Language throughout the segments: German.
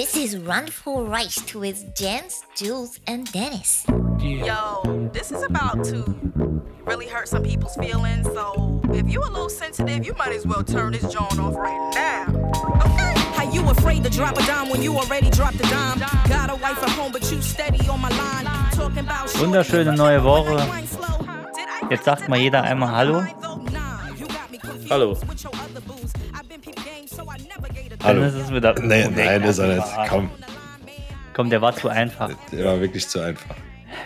This is Run for Rice with Jens, Jules, and Dennis. Yo, this is about to really hurt some people's feelings. So if you a little sensitive, you might as well turn this joint off right now. Okay? How you afraid to drop a dime when you already dropped a dime? Got a wife at home, but you steady on my line. Talking about Wunderschöne neue Woche. Jetzt sagt mal jeder einmal Hallo. Hallo. Dann ist es wieder. Nee, Oh, nein, der ist er mich Komm, Komm, der war zu einfach. der war wirklich zu einfach.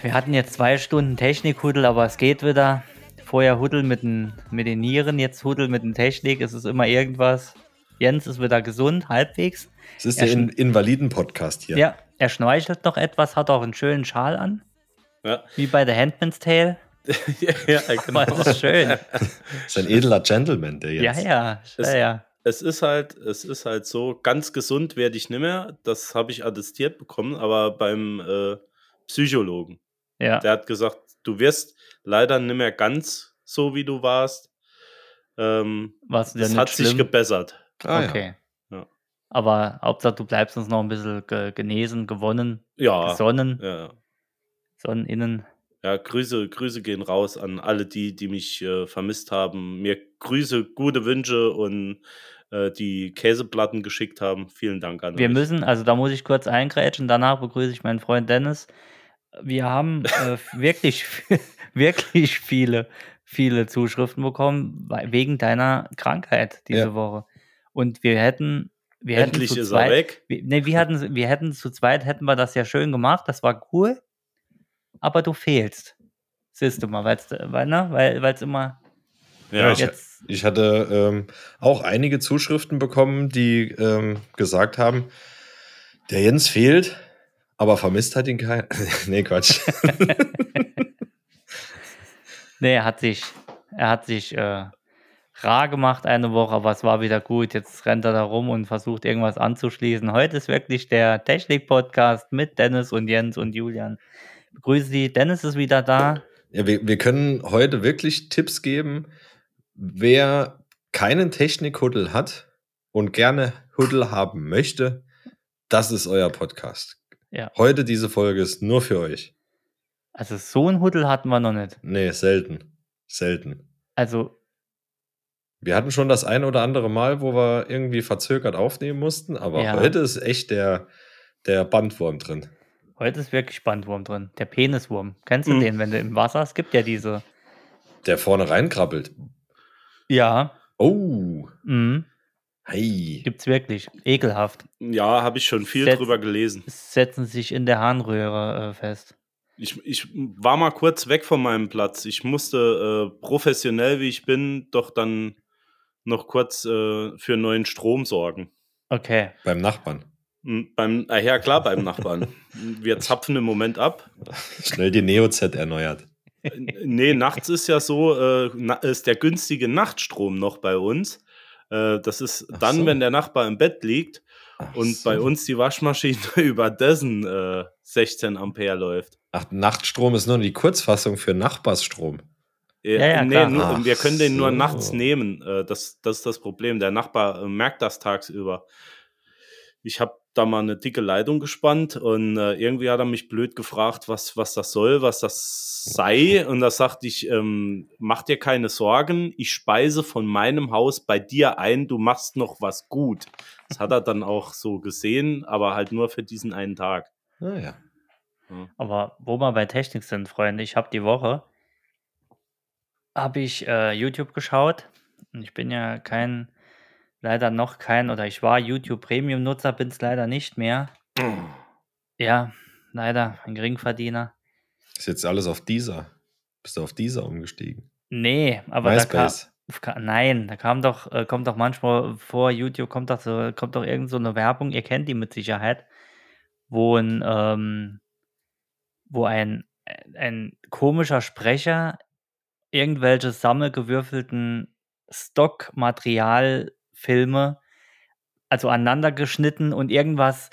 Wir hatten jetzt zwei Stunden Technikhuddel, aber es geht wieder. Vorher Huddel mit den, mit den Nieren, jetzt Huddel mit den Technik. Es ist immer irgendwas. Jens ist wieder gesund, halbwegs. Es ist Ja, der In Invaliden-Podcast hier. Ja, er schmeichelt noch etwas, hat auch einen schönen Schal an. Ja. Wie bei The Handman's Tale. ja, Aber es ist schön. Ist ein edler Gentleman, der Ja, jetzt. ja, Es- ja, ja. Es ist halt, es ist halt so, ganz gesund werde ich nicht mehr. Das habe ich attestiert bekommen, aber beim äh, Psychologen. ja. Der hat gesagt, du wirst leider nicht mehr ganz so, wie du warst. Ähm, Was nicht hat sich schlimm? gebessert. Ah, okay. Ja. Aber Hauptsache, du bleibst uns noch ein bisschen ge genesen, gewonnen, Ja, gesonnen, ja, sonnen innen. Ja Grüße, Grüße gehen raus an alle die, die mich äh, vermisst haben. Mir Grüße, gute Wünsche und äh, die Käseplatten geschickt haben. Vielen Dank an Wir euch. müssen, also da muss ich kurz eingrätschen, danach begrüße ich meinen Freund Dennis. Wir haben äh, wirklich, wirklich viele, viele Zuschriften bekommen wegen deiner Krankheit diese Ja. Woche. Und wir hätten, wir hätten Endlich zu ist zweit, er weg. Wir, nee, wir hatten, wir hätten zu zweit hätten wir das ja schön gemacht, das war cool, aber du fehlst. Siehst du mal, weil's, weil ne, weil es immer Ja, ich, ich hatte ähm, auch einige Zuschriften bekommen, die ähm, gesagt haben, der Jens fehlt, aber vermisst hat ihn keiner. nee, Quatsch. Nee, er hat sich, er hat sich äh, rar gemacht eine Woche, aber es war wieder gut. Jetzt rennt er da rum und versucht irgendwas anzuschließen. Heute ist wirklich der Technik-Podcast mit Dennis und Jens und Julian. Begrüße Sie. Dennis ist wieder da. Ja, wir, wir können heute wirklich Tipps geben, wer keinen Technikhuddel hat und gerne Huddel haben möchte, das ist euer Podcast. Ja. Heute diese Folge ist nur für euch. Also so ein Huddel hatten wir noch nicht. Nee, selten. Selten. Also Wir hatten schon das ein oder andere Mal, wo wir irgendwie verzögert aufnehmen mussten, aber Ja. heute ist echt der, der Bandwurm drin. Heute ist wirklich Bandwurm drin. Der Peniswurm. Kennst du Mhm. den, wenn du im Wasser, es gibt ja diese. Der vorne reinkrabbelt. Ja, Oh, mhm. hey. gibt's wirklich. Ekelhaft. Ja, habe ich schon viel Setz- drüber gelesen. Setzen sich in der Harnröhre äh, fest. Ich, ich war mal kurz weg von meinem Platz. Ich musste äh, professionell, wie ich bin, doch dann noch kurz äh, für neuen Strom sorgen. Okay. Beim Nachbarn. Beim, ah, ja, klar, beim Nachbarn. Wir zapfen im Moment ab. Schnell die Neo-Z erneuert. Nee, nachts ist ja so, äh, ist der günstige Nachtstrom noch bei uns. Äh, das ist Ach dann, so. wenn der Nachbar im Bett liegt Ach und so. bei uns die Waschmaschine über dessen äh, 16 Ampere läuft. Ach, Nachtstrom ist nur die Kurzfassung für Nachbarsstrom. Äh, Ja, ja, nee, klar. nur, wir können den nur so. nachts nehmen. Äh, das, das ist das Problem. Der Nachbar äh, merkt das tagsüber. Ich habe da mal eine dicke Leitung gespannt und äh, irgendwie hat er mich blöd gefragt, was, was das soll, was das sei. Und da sagte ich, ähm, mach dir keine Sorgen, ich speise von meinem Haus bei dir ein, du machst noch was gut. Das hat er dann auch so gesehen, aber halt nur für diesen einen Tag. Naja. Aber wo wir bei Technik sind, Freunde, ich habe die Woche habe ich äh, YouTube geschaut. Und ich bin ja kein, leider noch kein, oder ich war YouTube Premium-Nutzer, bin es leider nicht mehr. Ja, leider ein Geringverdiener. Ist jetzt alles auf dieser. Bist du auf dieser umgestiegen? Nee, aber da kam, MySpace. ka- nein, da kam doch, äh, kommt doch manchmal vor YouTube, kommt doch so, kommt doch irgend so eine Werbung, ihr kennt die mit Sicherheit, wo ein, ähm, wo ein, ein komischer Sprecher irgendwelche sammelgewürfelten Stockmaterialfilme, also aneinander geschnitten und irgendwas,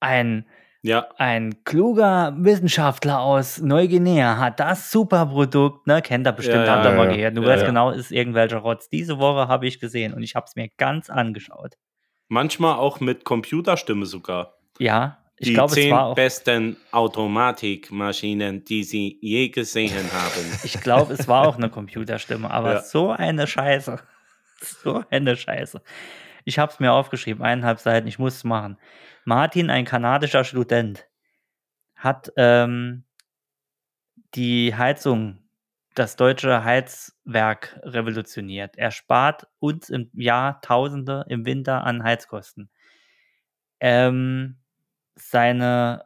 ein Ja, ein kluger Wissenschaftler aus Neuguinea hat das Superprodukt, ne? Kennt er bestimmt, Ja, habt ihr ja, mal ja. gehört. Du Ja, weißt ja. genau, ist irgendwelcher Rotz. Diese Woche habe ich gesehen und ich habe es mir ganz angeschaut. manchmal auch mit Computerstimme sogar. Ja, ich Die glaube, es war auch. besten Automatikmaschinen, die Sie je gesehen haben. Ich glaube, es war auch eine Computerstimme, aber Ja. so eine Scheiße. So eine Scheiße. Ich habe es mir aufgeschrieben, eineinhalb Seiten, ich muss es machen. Martin, ein kanadischer Student, hat ähm, die Heizung, das deutsche Heizwerk revolutioniert. Er spart uns im Jahr Tausende im Winter an Heizkosten. Ähm, seine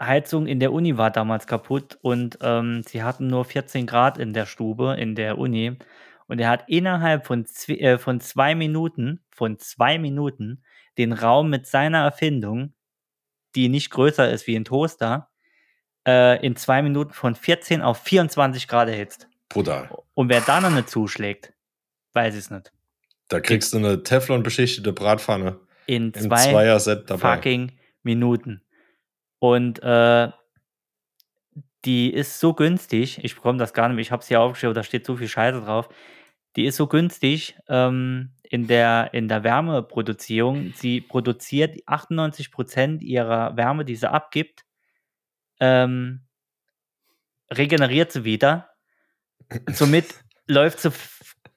Heizung in der Uni war damals kaputt und ähm, sie hatten nur 14 Grad in der Stube in der Uni. Und er hat innerhalb von, äh, von zwei Minuten, von zwei Minuten, den Raum mit seiner Erfindung, die nicht größer ist wie ein Toaster, äh, in zwei Minuten von 14 auf 24 Grad erhitzt. Brutal. Und wer da noch nicht zuschlägt, weiß ich es nicht. Da kriegst du eine Teflon-beschichtete Bratpfanne In zwei Zweier-Set dabei. fucking Minuten. Und äh, die ist so günstig, ich bekomme das gar nicht mehr, ich habe es hier aufgeschrieben, da steht so viel Scheiße drauf. Die ist so günstig ähm, in, der, in der Wärmeproduzierung. Sie produziert 98% ihrer Wärme, die sie abgibt, ähm, regeneriert sie wieder. Somit läuft sie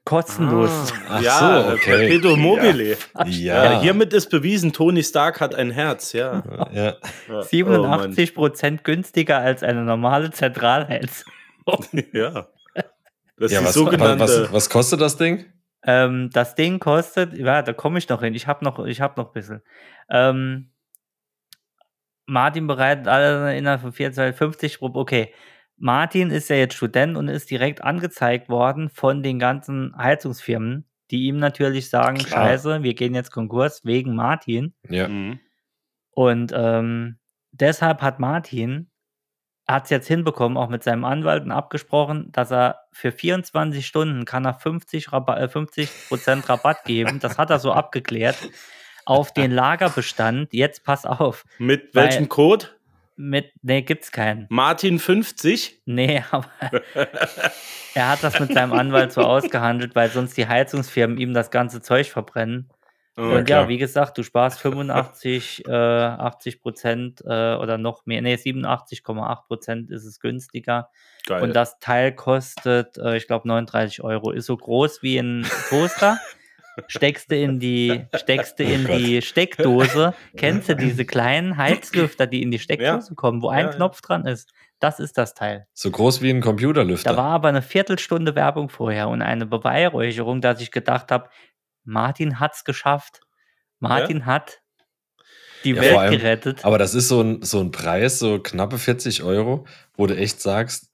kostenlos. Ach ja, so, äh, okay. Perpetuum mobile. Ja. Ja, hiermit ist bewiesen, Tony Stark hat ein Herz, ja. ja. ja. 87% günstiger als eine normale Zentralheizung. Oh, ja. Das ja ist was, sogenannte. was, was kostet das Ding? Ähm, das Ding kostet, ja, da komme ich noch hin. Ich habe noch, ich habe noch ein bisschen. Ähm, Martin bereitet alle innerhalb von 450 pro. Okay. Martin ist ja jetzt Student und ist direkt angezeigt worden von den ganzen Heizungsfirmen, die ihm natürlich sagen: Klar. Scheiße, wir gehen jetzt Konkurs wegen Martin. Ja. Mhm. Und ähm, deshalb hat Martin hat es jetzt hinbekommen, auch mit seinem Anwalt und abgesprochen, dass er für 24 Stunden kann er 50 Rabatt, äh, 50% Rabatt geben. Das hat er so abgeklärt auf den Lagerbestand. Jetzt pass auf, Mit welchem Code? mit nee, gibt's keinen. Martin 50? Nee, aber er hat das mit seinem Anwalt so ausgehandelt, weil sonst die Heizungsfirmen ihm das ganze Zeug verbrennen. Oh, Und klar. ja, wie gesagt, du sparst 85, äh, 80 Prozent äh, oder noch mehr, nee, 87,8 Prozent ist es günstiger. geil. Und das Teil kostet, äh, ich glaube, 39 Euro. Ist so groß wie ein Toaster. steckst du in die, steckst du in Oh Gott. die Steckdose. Kennst du diese kleinen Heizlüfter, die in die Steckdose kommen, wo ein Ja, ja. Knopf dran ist? Das ist das Teil. So groß wie ein Computerlüfter. Da war aber eine Viertelstunde Werbung vorher und eine Beweihräucherung, dass ich gedacht habe, Martin hat's geschafft. Martin hat die Ja, Welt allem- gerettet. Aber das ist so ein, so ein Preis, so knappe 40 Euro, wo du echt sagst,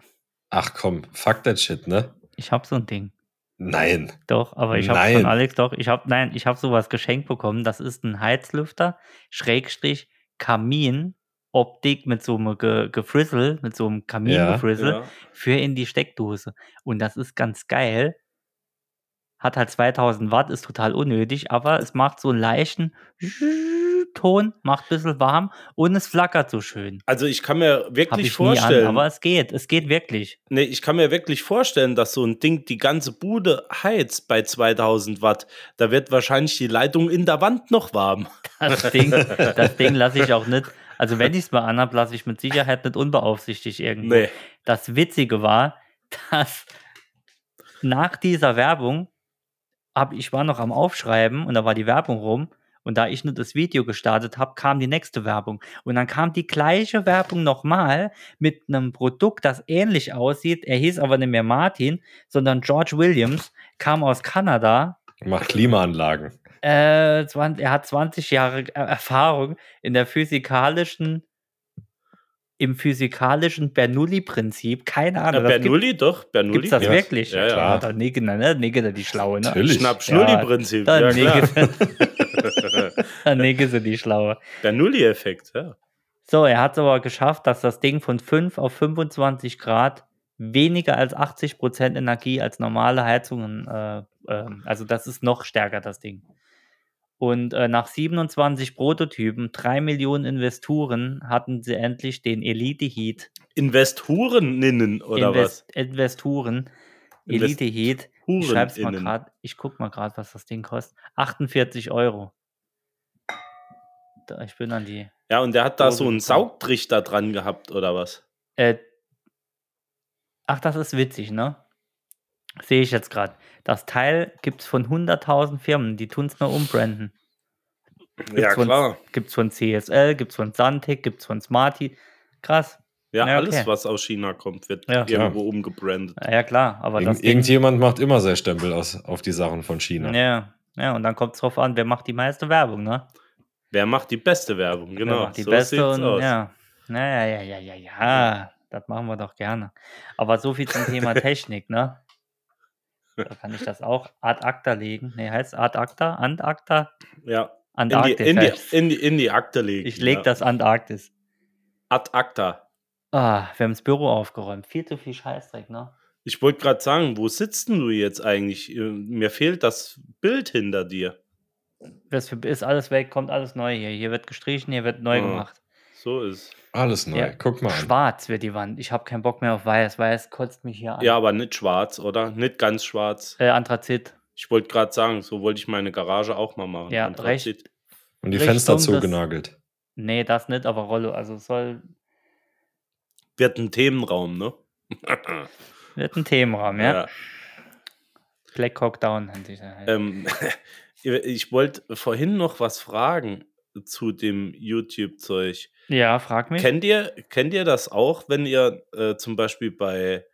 ach komm, fuck that shit, ne? Ich habe so ein Ding. Nein. Doch, aber ich habe von Alex doch, ich habe nein, ich habe sowas geschenkt bekommen. Das ist ein Heizlüfter Schrägstrich Kamin Optik mit so einem Ge Gefrissel, mit so einem Kamingefrissel ja. für in die Steckdose und das ist ganz geil. Hat halt 2000 Watt, ist total unnötig, aber es macht so einen leichten Ton, macht ein bisschen warm und es flackert so schön. Also ich kann mir wirklich ich nie an, vorstellen, aber es geht, es geht wirklich. nee, ich kann mir wirklich vorstellen, dass so ein Ding die ganze Bude heizt bei 2000 Watt. Da wird wahrscheinlich die Leitung in der Wand noch warm. Das Ding, das Ding lasse ich auch nicht. Also wenn ich es mal anhab, lasse ich mit Sicherheit nicht unbeaufsichtigt irgendwo. Nee. Das Witzige war, dass nach dieser Werbung hab, ich war noch am Aufschreiben und da war die Werbung rum und da ich nur das Video gestartet habe, kam die nächste Werbung und dann kam die gleiche Werbung nochmal mit einem Produkt, das ähnlich aussieht. Er hieß aber nicht mehr Martin, sondern George Williams, kam aus Kanada Macht Klimaanlagen. äh, 20, er hat 20 Jahre Erfahrung in der physikalischen, im physikalischen Bernoulli-Prinzip. Keine Ja, Ahnung. das Bernoulli, doch, Bernoulli. Gibt es das Ja, wirklich? ja, ja. klar. Da Nigge, ne? Nigge, die Schlaue, ne? Natürlich. Schnapp-Schnulli-Prinzip. Da Ja, klar. Nigge, da Nigge sind die Schlaue. Bernoulli-Effekt, ja. So, er hat es aber geschafft, dass das Ding von 5 auf 25 Grad weniger als 80% Energie als normale Heizungen, äh, ähm, also das ist noch stärker, das Ding. Und äh, nach 27 Prototypen, 3 Millionen Investoren, hatten sie endlich den Elite Heat. Investoreninnen oder Invest was? Investoren. Invest- Elite Heat. Ich schreib's mal gerade, ich guck mal gerade, was das Ding kostet. 48 Euro. da- ich bin an die. Ja, und der hat da so einen. Saugtrichter dran gehabt, oder was? Äh, ach, das ist witzig, ne? Sehe ich jetzt gerade. Das Teil gibt es von 100.000 Firmen, die tun es nur umbranden. Ja, von, klar. Gibt es von CSL, gibt es von Santic, gibt es von Smarty. Krass. Ja, Ja, alles, okay. was aus China kommt, wird Ja. irgendwo umgebrandet. Ja, klar, aber Irgend, das Ding, irgendjemand macht immer sein Stempel aus, auf die Sachen von China. ja, ja, und dann kommt es drauf an, wer macht die meiste Werbung, ne? Wer macht die beste Werbung? wer Genau, macht die so beste und aus. ja. Ja, ja, ja, ja, ja, ja. Das machen wir doch gerne. Aber so viel zum Thema Technik, ne? Da kann ich das auch ad acta legen. Ne, heißt ad acta? Ant acta? Ja. In die, Antarktis. in, die, in, die, in die Akte legen. ich leg ja. das Antarktis. Ad acta. Ah, wir haben das Büro aufgeräumt. Viel zu viel Scheißdreck, ne? Ich wollte gerade sagen, wo sitzt denn du jetzt eigentlich? Äh, Mir fehlt das Bild hinter dir. Das ist alles weg, kommt alles neu hier. Hier wird gestrichen, hier wird neu Ah. gemacht. So ist. Alles neu. Ja. Guck mal. Schwarz wird die Wand. Ich habe keinen Bock mehr auf weiß. Weiß kotzt mich hier an. Ja, aber nicht schwarz, oder? Nicht ganz schwarz. Äh, Anthrazit. Ich wollte gerade sagen, so wollte ich meine Garage auch mal machen. Ja, Anthrazit. recht. Und die Fenster des- zugenagelt. Nee, das nicht, aber Rollo. Also soll. Wird ein Themenraum, ne? Wird ein Themenraum, ja. Black Hawk Down halt. Ähm, ich wollte vorhin noch was fragen zu dem YouTube-Zeug. ja, frag mich. Kennt ihr, kennt ihr das auch, wenn ihr äh, zum Beispiel bei,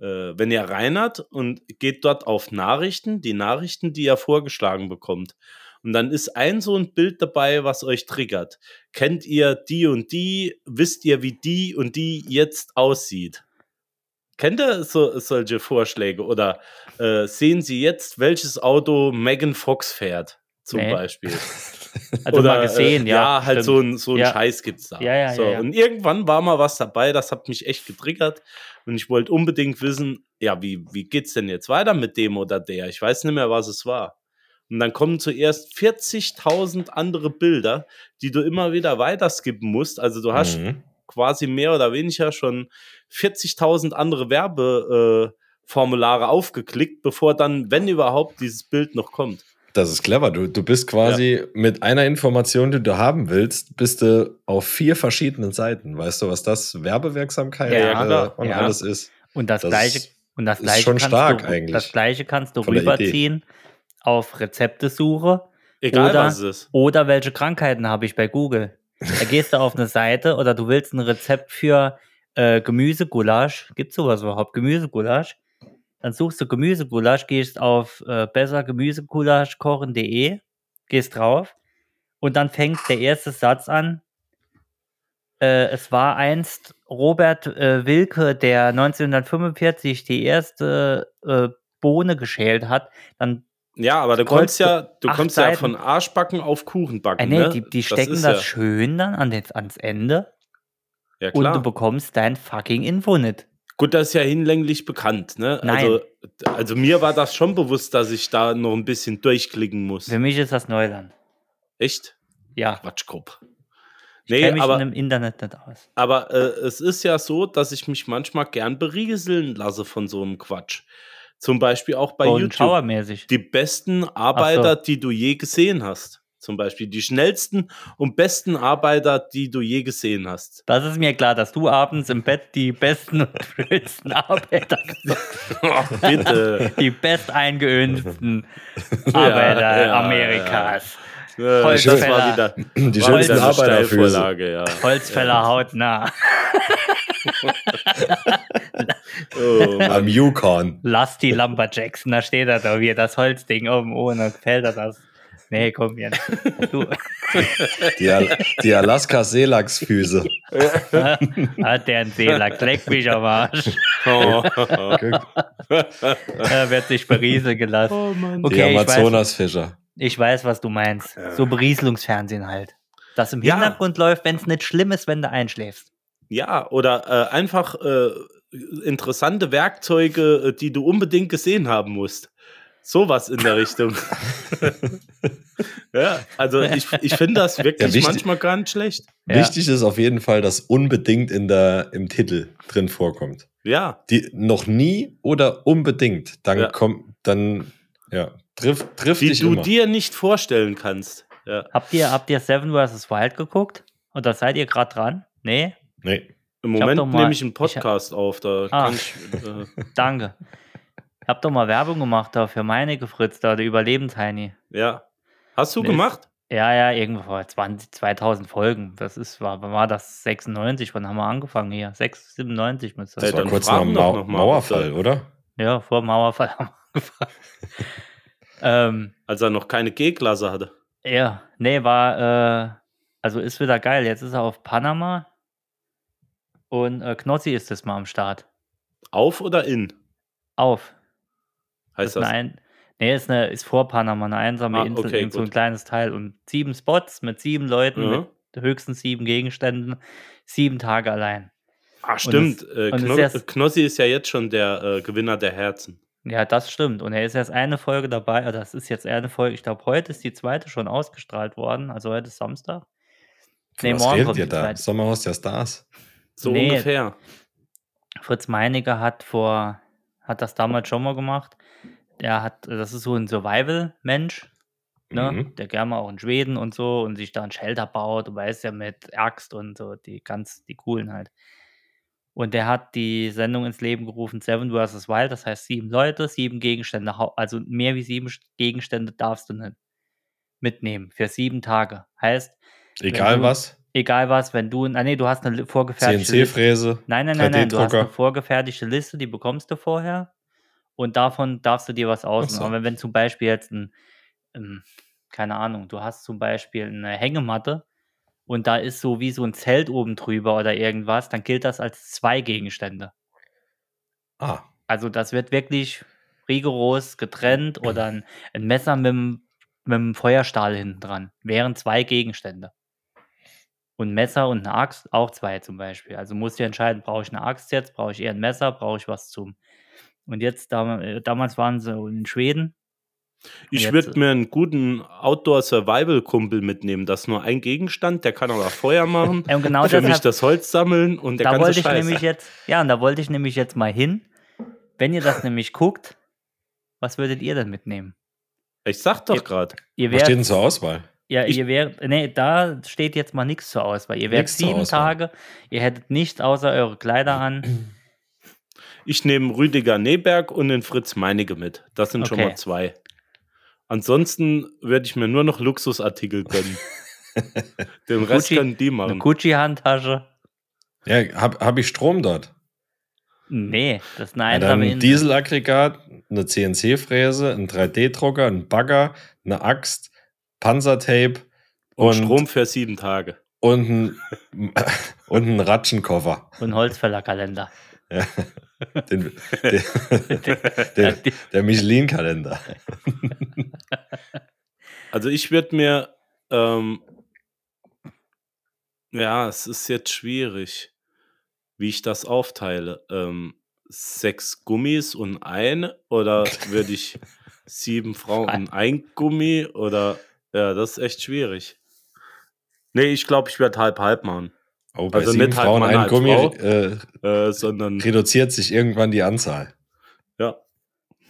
äh, wenn ihr reinert und geht dort auf Nachrichten, die Nachrichten, die ihr vorgeschlagen bekommt. Und dann ist ein so ein Bild dabei, was euch triggert. Kennt ihr die und die? Wisst ihr, wie die und die jetzt aussieht? Kennt ihr so, solche Vorschläge? Oder äh, sehen Sie jetzt, welches Auto Megan Fox fährt? Zum Nee. Beispiel. also mal gesehen, äh, ja. Ja, halt stimmt. so ein, so ein Ja. Scheiß gibt's da. Ja, ja, so, ja. Und irgendwann war mal was dabei, das hat mich echt getriggert. Und ich wollte unbedingt wissen, ja, wie, wie geht's denn jetzt weiter mit dem oder der? Ich weiß nicht mehr, was es war. Und dann kommen zuerst 40.000 andere Bilder, die du immer wieder weiter skippen musst. Also du hast Mhm. quasi mehr oder weniger schon 40.000 andere Werbeformulare äh, Formulare aufgeklickt, bevor dann, wenn überhaupt, dieses Bild noch kommt. Das ist clever. Du, du bist quasi mit einer Information, die du haben willst, bist du auf vier verschiedenen Seiten. Weißt du, was das Werbewirksamkeit Ja, äh, und Ja. alles ist? Und das, Das gleiche, ist- und das ist gleiche schon kannst stark du, eigentlich. Das gleiche kannst du rüberziehen auf Rezeptesuche Egal Oder- was es ist. oder welche Krankheiten habe ich bei Google. Da gehst du auf eine Seite oder du willst ein Rezept für äh, Gemüsegulasch. Gibt es sowas überhaupt? Gemüsegulasch? Dann suchst du Gemüsegulasch, gehst auf äh, bessergemüsegulaschkochen.de, gehst drauf und dann fängt der erste Satz an. Äh, es war einst Robert äh, Wilke, der 1945 die erste äh, Bohne geschält hat. Dann Ja, aber du kommst ja, du kommst ja Seiten. von Arschbacken auf Kuchenbacken. Äh, nee, ne? die, die stecken ist das, ja, schön dann an den, ans Ende ja, und klar. du bekommst dein fucking Info nicht. Gut, das ist ja hinlänglich bekannt, ne? Nein. Also, also mir war das schon bewusst, dass ich da noch ein bisschen durchklicken muss. Für mich ist das Neuland. Echt? Ja, Quatschkopf. ich kenne Nee, mich aber, in dem Internet nicht aus. aber äh, es ist ja so, dass ich mich manchmal gern berieseln lasse von so einem Quatsch. Zum Beispiel auch bei Golden YouTube. Die besten Arbeiter, die du je gesehen hast. Zum Beispiel die schnellsten und besten Arbeiter, die du je gesehen hast. Das ist mir klar, dass du abends im Bett die besten und schönsten Arbeiter, Ach, bitte. die best eingeönsten Arbeiter ja, Amerikas. Äh, das Holzfäller. war wieder, Die war wieder schönsten. Steilvorlage, ja. Holzfäller hautnah. Oh. Am Yukon. Lass die Lumberjacks. Da steht er da, wie das Holzding oben ohne. Gefällt er das? Nee, komm, Jens. Du, Die, Al die Alaska-Seelachsfüße. hat der einen Seelachs. Leck mich am Arsch. Oh. Er wird sich berieseln gelassen. Oh. Die Okay, ich weiß, Amazonasfischer. ich weiß, was du meinst. So Berieselungsfernsehen halt. Das im Ja. Hintergrund läuft, wenn es nicht schlimm ist, wenn du einschläfst. Ja, oder äh, einfach äh, interessante Werkzeuge, äh, die du unbedingt gesehen haben musst. Sowas in der Richtung. ja, also ich, ich finde das wirklich Ja, wichtig- manchmal gar nicht schlecht. Ja. Wichtig ist auf jeden Fall, dass unbedingt in der, im Titel drin vorkommt. Ja, Die noch nie oder unbedingt. Dann Ja. kommt, dann, ja, trifft, trifft die dich du immer. dir nicht vorstellen kannst. Ja. Habt ihr, habt ihr Seven vs. Wild geguckt? Oder seid ihr gerade dran? Nee? Nee. Im Ich Moment mal- nehme ich einen ich hab- Podcast auf, da Ah. kann ich. Äh, Danke. Ich hab doch mal Werbung gemacht da für meine Fritz, da der Überlebensheini. ja. Hast du Nee, gemacht? Ja, ja, irgendwo vor 20, 2000 Folgen. Das ist, war, wann war das 96? Wann haben wir angefangen hier? 6, 97 müsste Das das war dann kurz nach dem Mau Mauerfall, oder? Ja, vor dem Mauerfall haben wir angefangen. ähm, Als er noch keine G-Klasse hatte. ja, nee, war, äh, also ist wieder geil. Jetzt ist er auf Panama und äh, Knossi ist das mal am Start. Auf oder in? Auf. Heißt das? eine ein, nee, ist, eine, ist vor Panama, eine einsame Ah, Insel, okay, so ein kleines Teil und sieben Spots mit sieben Leuten, Mhm. mit höchstens sieben Gegenständen, sieben Tage allein. Ah, stimmt. es- äh, und Kno ist Knossi ist ja jetzt schon der äh, Gewinner der Herzen. Ja, das stimmt. Und er ist erst eine Folge dabei. äh, Das ist jetzt eine Folge. Ich glaube, heute ist die zweite schon ausgestrahlt worden. Also heute ist Samstag. Nee, Was morgen redet ihr da? Sommerhaus der Stars. So Nee. ungefähr. Fritz Meinecke hat vor, hat das damals schon mal gemacht. Der hat, das ist so ein Survival-Mensch, ne? Mhm. Der gerne mal auch in Schweden und so und sich da ein Shelter baut, du weißt ja mit Axt und so, die ganz, die coolen halt. Und der hat die Sendung ins Leben gerufen, Seven vs. Wild, das heißt sieben Leute, sieben Gegenstände, also mehr wie sieben St- Gegenstände darfst du nicht mitnehmen für sieben Tage. Heißt, Egal du- was. egal was, wenn du, ah nee, du hast eine vorgefertigte. CNC-Fräse. Nein, nein, nein, nein. Du hast 3D-Drucker. eine vorgefertigte Liste, die bekommst du vorher. Und davon darfst du dir was aussuchen. so. Aber wenn zum Beispiel jetzt ein, ähm, keine Ahnung, du hast zum Beispiel eine Hängematte und da ist so wie so ein Zelt oben drüber oder irgendwas, dann gilt das als zwei Gegenstände. Ah, Also das wird wirklich rigoros getrennt oder ein, ein Messer mit dem, mit dem Feuerstahl hinten dran. Wären zwei Gegenstände. Und ein Messer und eine Axt, auch zwei zum Beispiel. Also musst du entscheiden, brauche ich eine Axt jetzt, brauche ich eher ein Messer, brauche ich was zum. Und jetzt, äh, damals waren sie in Schweden. Ich würde mir einen guten Outdoor-Survival-Kumpel mitnehmen. Das ist nur ein Gegenstand, der kann aber Feuer machen. Ja, und genau für mich deshalb- das Holz sammeln und der da ganze wollte ich Scheiß. nämlich jetzt, ja, und da wollte ich nämlich jetzt mal hin. Wenn ihr das nämlich guckt, was würdet ihr denn mitnehmen? Ich sag doch gerade. Ihr was steht denn zur Auswahl? ja, ich- ihr wärt, nee, da steht jetzt mal nichts zur Auswahl. Ihr wärt sieben Auswahl. Tage, ihr hättet nichts außer eure Kleider an. Ich nehme Rüdiger Neberg und den Fritz Meinecke mit. Das sind schon Okay. mal zwei. Ansonsten würde ich mir nur noch Luxusartikel gönnen. Den Rest Gucci- können die Eine machen. Gucci-Handtasche. Ja, hab, hab ich Strom dort? Nee, das ist eine Ja, einsame dann ein. Dieselaggregat, eine CNC-Fräse, ein 3D-Drucker, ein Bagger, eine Axt, Panzertape Und und, Strom für sieben Tage. und, ein, und ein Ratschenkoffer. Und Holzfällerkalender. Ja. Den, der, der, der Michelin-Kalender. Also ich würde mir, ähm, ja, es ist jetzt schwierig, wie ich das aufteile. Ähm, sechs Gummis und eine oder würde ich sieben Frauen und ein Gummi oder ja, das ist echt schwierig. Nee, ich glaube, ich werde halb halb machen, Oh, bei Also sieben nicht halt Frauen ein Gummi Frau. äh, äh, sondern reduziert sich irgendwann die Anzahl. ja.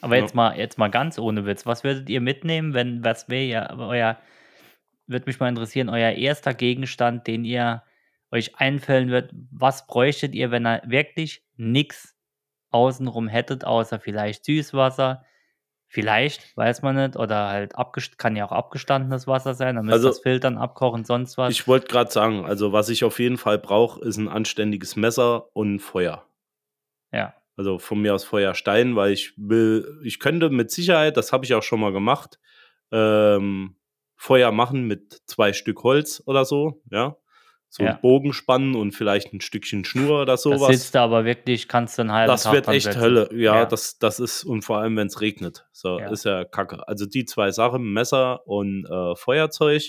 Aber Ja. jetzt mal, jetzt mal ganz ohne Witz. Was würdet ihr mitnehmen, wenn, was wäre ja, euer, würde mich mal interessieren, euer erster Gegenstand, den ihr euch einfällen wird, was bräuchtet ihr, wenn ihr wirklich nichts außenrum hättet, außer vielleicht Süßwasser, vielleicht, weiß man nicht, oder halt kann ja auch abgestandenes Wasser sein, dann müsst ihr Also, das filtern, abkochen, sonst was. Ich wollte gerade sagen, also was ich auf jeden Fall brauche, ist ein anständiges Messer und Feuer. ja, Also von mir aus Feuerstein, weil ich will, ich könnte mit Sicherheit, das habe ich auch schon mal gemacht, ähm, Feuer machen mit zwei Stück Holz oder so, ja. So Ja. einen Bogen spannen und vielleicht ein Stückchen Schnur oder das sowas. sitzt du aber wirklich, kannst du einen halben Das Tag wird echt setzen. Hölle. Ja, Ja. Das, das ist, und vor allem, wenn es regnet. So, Ja. ist ja kacke. Also die zwei Sachen, Messer und äh, Feuerzeug.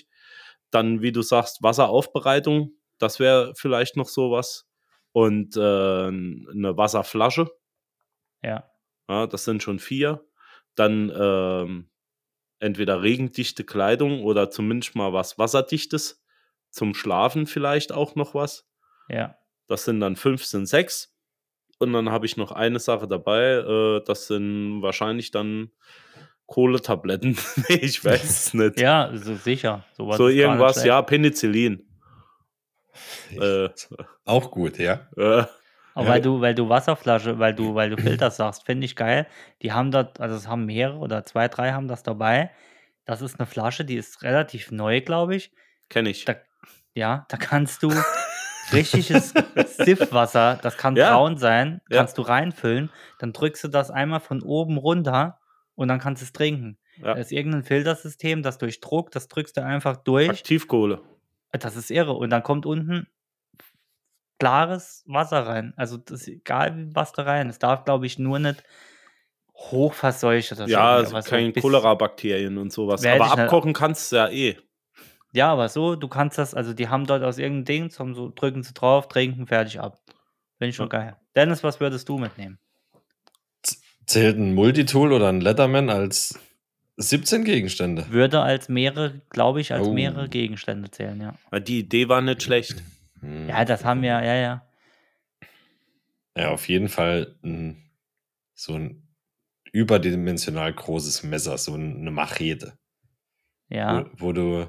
Dann, wie du sagst, Wasseraufbereitung. Das wäre vielleicht noch sowas. Und äh, eine Wasserflasche. Ja, Ja, das sind schon vier. Dann ähm, entweder regendichte Kleidung oder zumindest mal was Wasserdichtes. Zum Schlafen vielleicht auch noch was. ja. Das sind dann fünf, sind sechs. Und dann habe ich noch eine Sache dabei. Äh, das sind wahrscheinlich dann Kohletabletten. ich weiß es nicht. Ja, so sicher. Sowas so irgendwas, ja, Penicillin. Äh, Auch gut, ja. äh, Aber Ja. weil du, weil du Wasserflasche, weil du, weil du Filter sagst, finde ich geil. Die haben dort, also es haben mehrere oder zwei, drei haben das dabei. Das ist eine Flasche, die ist relativ neu, glaube ich. Kenne ich. Da, ja, da kannst du richtiges Siffwasser, das kann Ja. braun sein, Ja. kannst du reinfüllen. Dann drückst du das einmal von oben runter und dann kannst du es trinken. Ja. Da ist irgendein Filtersystem, das durch Druck, das drückst du einfach durch. Aktivkohle. Das ist irre. Und dann kommt unten klares Wasser rein. Also das ist egal, wie was da rein. Es darf, glaube ich, nur nicht hochverseucht oder. Ja, so keine bis- Cholera-Bakterien und sowas. Aber abkochen kannst du ja eh. Ja, aber so, du kannst das, also die haben dort aus irgendeinem Ding, haben so, drücken sie drauf, trinken, fertig ab. Finde ich schon geil. Dennis, was würdest du mitnehmen? Zählt ein Multitool oder ein Letterman als 17 Gegenstände? Würde als mehrere, glaube ich, als Oh. mehrere Gegenstände zählen, ja. Ja, Die Idee war nicht schlecht. Hm. Ja, das haben wir, ja, ja. Ja, auf jeden Fall ein, so ein überdimensional großes Messer, so eine Machete, Ja, wo, wo du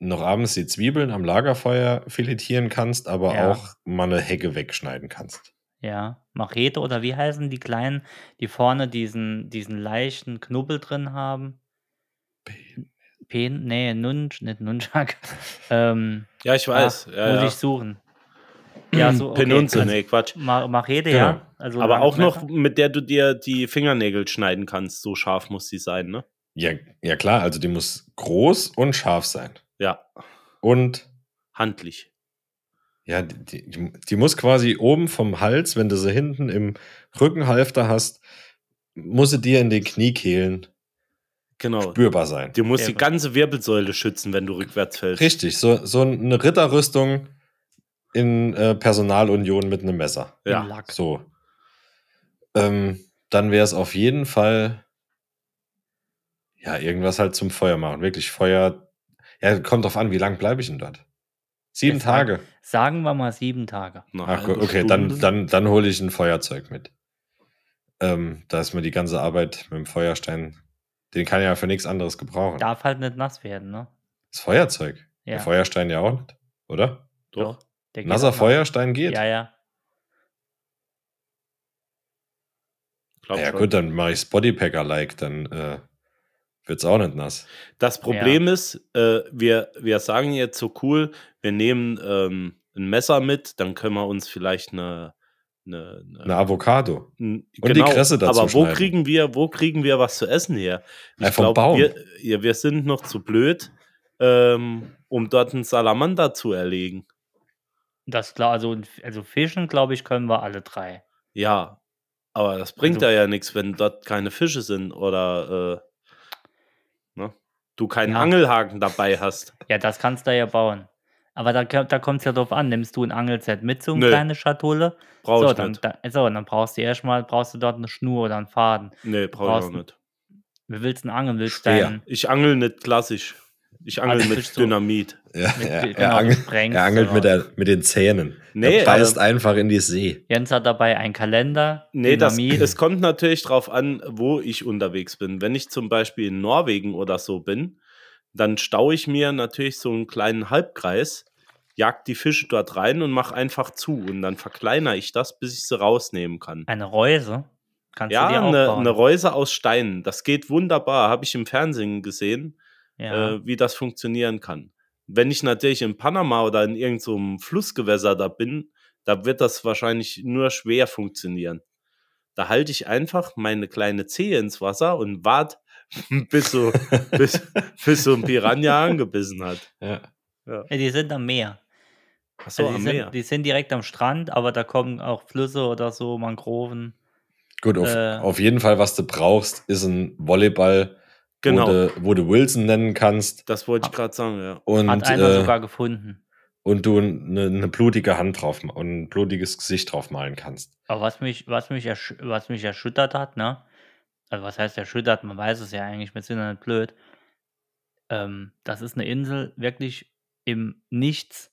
noch abends die Zwiebeln am Lagerfeuer filetieren kannst, aber Ja. auch mal eine Hecke wegschneiden kannst. ja. Machete oder wie heißen die kleinen, die vorne diesen, diesen leichten Knubbel drin haben? Pen, nee, Nunch, nicht Nunchak. ähm, Ja, ich weiß. ach, ja, muss ja. ich suchen. Ja, so, okay. Penunze, also, nee, Quatsch. Ma Machete, Genau. ja. Also Aber auch noch, mit der du dir die Fingernägel schneiden kannst. So scharf muss die sein, ne? Ja, ja klar, also die muss groß und scharf sein. Ja, Und handlich. ja, die, die, die muss quasi oben vom Hals, wenn du sie hinten im Rückenhalfter hast, muss sie dir in den Kniekehlen Genau. spürbar sein. Du musst Sehr die ganze Wirbelsäule schützen, wenn du rückwärts fällst. Richtig, so, so eine Ritterrüstung in äh, Personalunion mit einem Messer. Ja. So. Ähm, dann wäre es auf jeden Fall ja irgendwas halt zum Feuer machen. Wirklich Feuer. Ja, kommt drauf an, wie lang bleibe ich denn dort? Sieben Es war- Tage. Sagen wir mal sieben Tage. Eine Ach, gut, okay, dann, Stunde. dann, dann hole ich ein Feuerzeug mit. Ähm, da ist mir die ganze Arbeit mit dem Feuerstein, den kann ich ja für nichts anderes gebrauchen. Darf halt nicht nass werden, ne? Das Feuerzeug. Ja. Der Feuerstein ja auch nicht, oder? Doch. Der geht Nasser. Feuerstein geht. Ja, ja. Glaub ja schon. gut, dann mache ich Bodypacker-like, dann äh, wird es auch nicht nass. Das Problem ist, äh, wir, wir sagen jetzt so cool, wir nehmen ähm, ein Messer mit, dann können wir uns vielleicht eine, eine, eine Eine Avocado. n- und die Kresse dazu Aber wo schneiden. kriegen wir, wo kriegen wir was zu essen her? Ja, vom Baum. wir, ja, wir sind noch zu blöd, ähm, um dort einen Salamander zu erlegen. Das klar, also, also Fischen, glaube ich, können wir alle drei. Ja, aber das bringt Also- ja ja nichts, wenn dort keine Fische sind oder äh, ne? du keinen Ja. Angelhaken dabei hast. Ja, das kannst du ja bauen. Aber da, da kommt es ja drauf an, nimmst du ein Angelset mit, so eine Nö. kleine Schatulle? Brauche so, ich dann, nicht. da, so, dann brauchst du erstmal, brauchst du dort eine Schnur oder einen Faden. Nee, brauche ich auch brauchst- nicht. Wie willst du angeln? Willst du deinen, Ich angel nicht klassisch. Ich angel Also mit Dynamit. Ja, Mit- er, angelt, er mit, der, mit den Zähnen. Nee, er beißt ähm, einfach in die See. Jens hat dabei einen Kalender, Nee, das, Dynamit. es kommt natürlich drauf an, wo ich unterwegs bin. Wenn ich zum Beispiel in Norwegen oder so bin, dann staue ich mir natürlich so einen kleinen Halbkreis, jag die Fische dort rein und mache einfach zu. Und dann verkleinere ich das, bis ich sie rausnehmen kann. eine Reuse. Kannst du Ja, dir eine, eine Reuse aus Steinen. Das geht wunderbar. Habe ich im Fernsehen gesehen, ja. äh, wie das funktionieren kann. Wenn ich natürlich in Panama oder in irgendeinem Flussgewässer da bin, da wird das wahrscheinlich nur schwer funktionieren. Da halte ich einfach meine kleine Zehe ins Wasser und warte, bis so, bis, bis so ein Piranha angebissen hat. Ja. ja, die sind am Meer. Achso, also die, am sind, Meer. die sind direkt am Strand, aber da kommen auch Flüsse oder so, Mangroven. Gut, auf, Äh. auf jeden Fall, was du brauchst, ist ein Volleyball, Genau, wo, du, wo du Wilson nennen kannst das wollte ich gerade sagen, ja. und, Hat einer äh, sogar gefunden. und du eine, eine blutige Hand drauf und ein blutiges Gesicht drauf malen kannst. Aber was mich, was mich, ersch was mich erschüttert hat, ne? Also was heißt erschüttert? Man weiß es ja eigentlich, wir sind ja nicht blöd. Ähm, das ist eine Insel wirklich im Nichts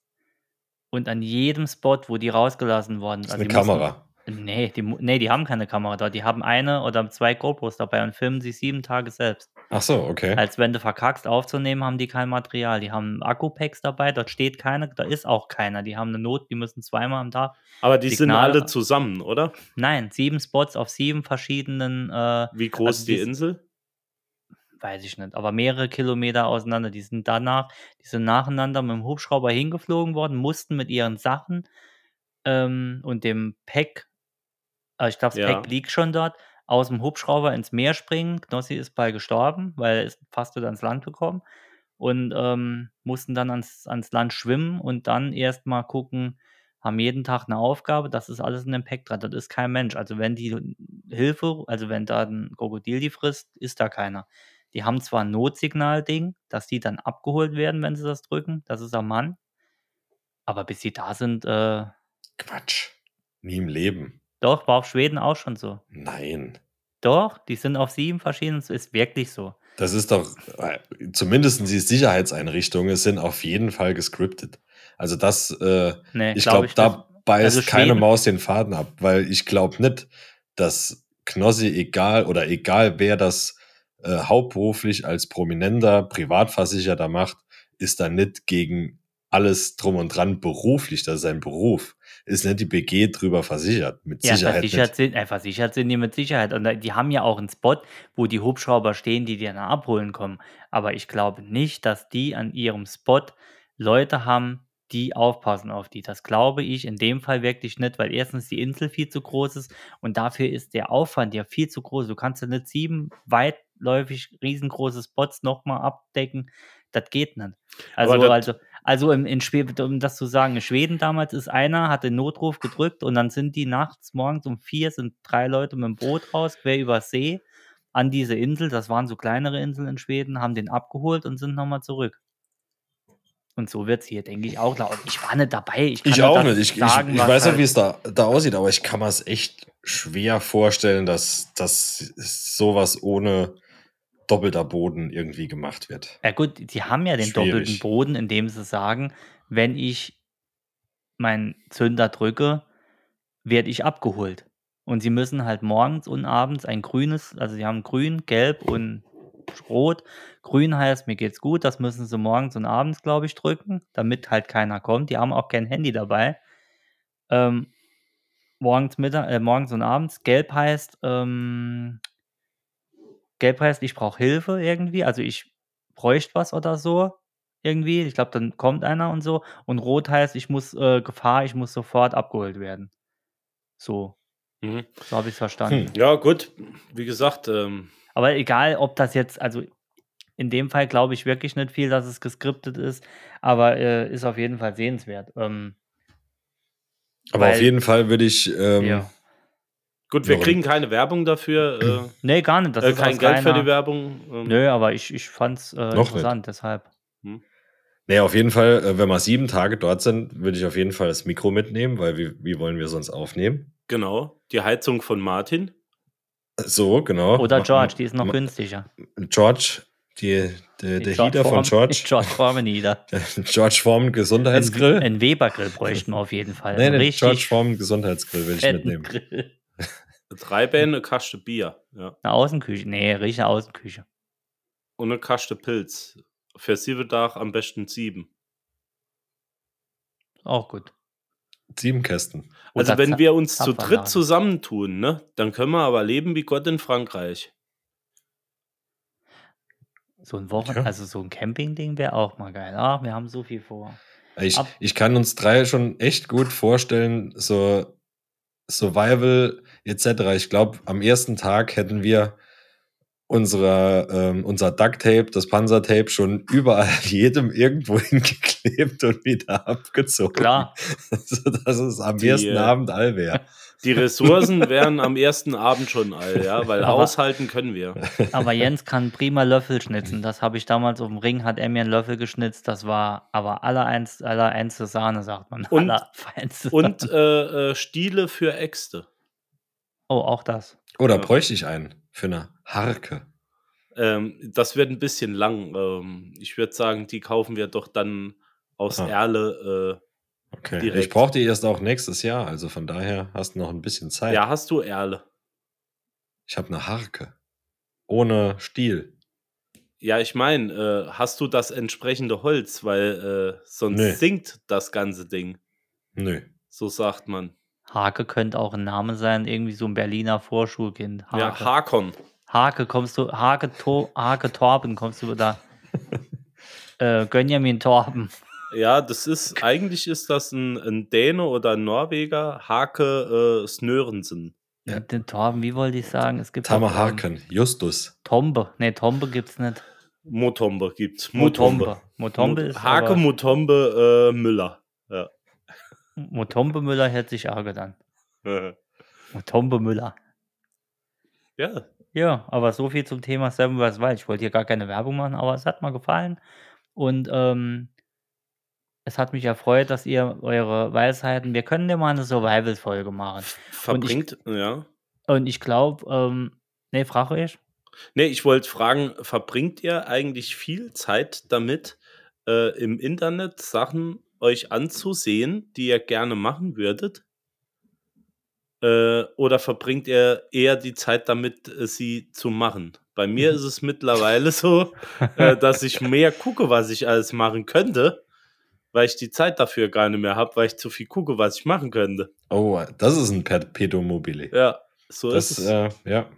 und an jedem Spot, wo die rausgelassen worden ist also eine die mussten- Kamera. Nee, die, nee, die haben keine Kamera da. Die haben eine oder zwei GoPros dabei und filmen sich sieben Tage selbst. Ach so, okay. Als wenn du verkackst aufzunehmen, haben die kein Material. Die haben Akkupacks dabei, dort steht keiner, da ist auch keiner. Die haben eine Not, die müssen zweimal am Tag. Aber die sind Signale- alle zusammen, oder? Nein, sieben Spots auf sieben verschiedenen, äh, Wie groß Also die die- Insel? weiß ich nicht, aber mehrere Kilometer auseinander. Die sind danach, die sind nacheinander mit dem Hubschrauber hingeflogen worden, mussten mit ihren Sachen ähm, und dem Pack, äh, ich glaube, das Ja. Pack liegt schon dort, aus dem Hubschrauber ins Meer springen. Knossi ist bei gestorben, weil er ist fast wieder ans Land gekommen und ähm, mussten dann ans, ans Land schwimmen und dann erstmal gucken, haben jeden Tag eine Aufgabe, das ist alles in dem Pack dran, das ist kein Mensch. Also wenn die Hilfe, also wenn da ein Krokodil die frisst, ist da keiner. Die haben zwar ein Notsignal-Ding, dass die dann abgeholt werden, wenn sie das drücken, das ist am Mann, aber bis sie da sind, äh, Quatsch. Nie im Leben. Doch, war auf Schweden auch schon so. Nein. Doch, die sind auf sieben verschiedenen, es ist wirklich so. Das ist doch, äh, zumindest die Sicherheitseinrichtungen sind auf jeden Fall gescriptet. Also das, äh, Nee, ich glaub glaube, da beißt also keine Maus den Faden ab, weil ich glaube nicht, dass Knossi egal oder egal wer das äh, hauptberuflich als prominenter Privatversicherter macht, ist da nicht gegen alles drum und dran beruflich, das ist sein Beruf. Ist nicht die BG drüber versichert. Mit Ja, Sicherheit versichert nicht. sind, äh, versichert sind die mit Sicherheit. Und da- die haben ja auch einen Spot, wo die Hubschrauber stehen, die die dann abholen kommen. Aber ich glaube nicht, dass die an ihrem Spot Leute haben, die aufpassen auf die. Das glaube ich in dem Fall wirklich nicht, weil erstens die Insel viel zu groß ist und dafür ist der Aufwand ja viel zu groß. Du kannst ja nicht sieben weitläufig riesengroße Spots nochmal abdecken. Das geht nicht. Also, das- also, also im, in Schweden, um das zu sagen, in Schweden damals ist einer, hat den Notruf gedrückt und dann sind die nachts, morgens um vier, sind drei Leute mit dem Boot raus, quer über See an diese Insel. Das waren so kleinere Inseln in Schweden, haben den abgeholt und sind nochmal zurück. Und so wird es hier, denke ich, auch laufen. Ich war nicht dabei. Ich, kann Ich auch nicht. Ich, sagen, ich, ich weiß halt- wie es da, da aussieht, aber ich kann mir es echt schwer vorstellen, dass, dass sowas ohne doppelter Boden irgendwie gemacht wird. Ja gut, die haben ja den Schwierig. doppelten Boden, indem sie sagen, wenn ich meinen Zünder drücke, werde ich abgeholt. Und sie müssen halt morgens und abends ein grünes, also sie haben grün, gelb und rot. Grün heißt, mir geht's gut, das müssen sie morgens und abends, glaube ich, drücken, damit halt keiner kommt. Die haben auch kein Handy dabei. Ähm, morgens, Mittag, äh, morgens und abends. Gelb heißt, ähm, Gelb heißt, ich brauche Hilfe irgendwie, also ich bräuchte was oder so irgendwie. Ich glaube, dann kommt einer und so. Und Rot heißt, ich muss äh, Gefahr, ich muss sofort abgeholt werden. So, Mhm. so habe ich es verstanden. Ja, gut. Wie gesagt, ähm, Aber egal, ob das jetzt, also in dem Fall glaube ich wirklich nicht viel, dass es geskriptet ist, aber äh, ist auf jeden Fall sehenswert. Ähm, Aber Weil- auf jeden Fall würde ich. Ähm, ja. Gut, wir Ja, kriegen keine Werbung dafür. Nee, gar nicht. Das Äh, äh, ist kein Geld für reiner- die Werbung. Ähm, Nö, aber ich, ich fand es äh, Noch nicht. interessant, deshalb. Nee, auf jeden Fall, äh, wenn wir sieben Tage dort sind, würde ich auf jeden Fall das Mikro mitnehmen, weil wie, wie wollen wir sonst aufnehmen? Genau. Die Heizung von Martin. So, genau. Oder George, die ist noch günstiger. George, die, der, Die der Heater von Form- George. George Foreman Heater. George Foreman Gesundheitsgrill. Ein, ein Weber-Grill bräuchten wir auf jeden Fall. nee, richtig George Foreman Gesundheitsgrill will ich mitnehmen. Grill. Drei Bären, eine Kaste Bier. Ja. Eine Außenküche. Nee, richtige Außenküche. Und eine Kaste Pilz. Für sieben Tage am besten sieben. Auch gut. Sieben Kästen. Also Oder wenn wir uns zu dritt zusammentun, ne, dann können wir aber leben wie Gott in Frankreich. So ein Wochen, Ja. also so ein Camping-Ding wäre auch mal geil. Ach, wir haben so viel vor. Ich, Ab- ich kann uns drei schon echt gut vorstellen, so Survival etc. Ich glaube, am ersten Tag hätten wir unsere, ähm, unser Ducktape, das Panzertape schon überall jedem irgendwo hingeklebt und wieder abgezogen. Klar, so dass es am Die, ersten äh, Abend all wäre. Die Ressourcen wären am ersten Abend schon all, ja, weil Aber- aushalten können wir. aber Jens kann prima Löffel schnitzen. Das habe ich damals auf dem Ring, hat er mir einen Löffel geschnitzt. Das war aber allereinst, allereinste Sahne, sagt man. Und- Allerfeinste Und Sahne. äh, äh, Stiele für Äxte. Oh, auch das. Oder Ja. bräuchte ich einen für eine Harke? Ähm, das wird ein bisschen lang. Ähm, ich würde sagen, die kaufen wir doch dann aus Ah. Erle Okay. Direkt. Ich brauche die erst auch nächstes Jahr, also von daher hast du noch ein bisschen Zeit. Ja, hast du Erle. Ich habe eine Harke. Ohne Stiel. Ja, ich meine, äh, hast du das entsprechende Holz, weil äh, sonst Nee. sinkt das ganze Ding. Nö. So sagt man. Hake könnte auch ein Name sein, irgendwie so ein Berliner Vorschulkind. Hake. Ja, Hakon. Hake kommst du, Hake, to, Hake Torben kommst du da. äh, Gönjamin Torben. Ja, das ist, eigentlich ist das ein, ein Däne oder ein Norweger, Hake äh, Snörensen. Ja. Den Torben, wie wollte ich sagen? Es gibt Tamer Harken. Justus. Tombe. Nee, Tombe gibt's nicht. Motombe gibt's. Motombe. Motombe Mot- ist Hake aber- Motombe äh, Müller. Ja. Motombe Müller hätte sich auch getan. Motombe Müller. ja. Ja, aber so viel zum Thema Seven vs. Wild. Ich wollte hier gar keine Werbung machen, aber es hat mir gefallen. Und ähm, es hat mich erfreut, dass ihr eure Weisheiten. Wir können ja mal eine Survival-Folge machen. Verbringt, ja. Und ich glaube, ähm, nee, frage ich. Nee, ich wollte fragen, verbringt ihr eigentlich viel Zeit damit, äh, im Internet Sachen euch anzusehen, die ihr gerne machen würdet? Äh, oder verbringt ihr eher die Zeit damit, äh, sie zu machen? Bei mir ist es mittlerweile so, äh, dass ich mehr gucke, was ich alles machen könnte, weil ich die Zeit dafür gar nicht mehr habe, weil ich zu viel gucke, was ich machen könnte. Oh, das ist ein Perpetuum mobile. Ja, so das, ist es. äh, ja.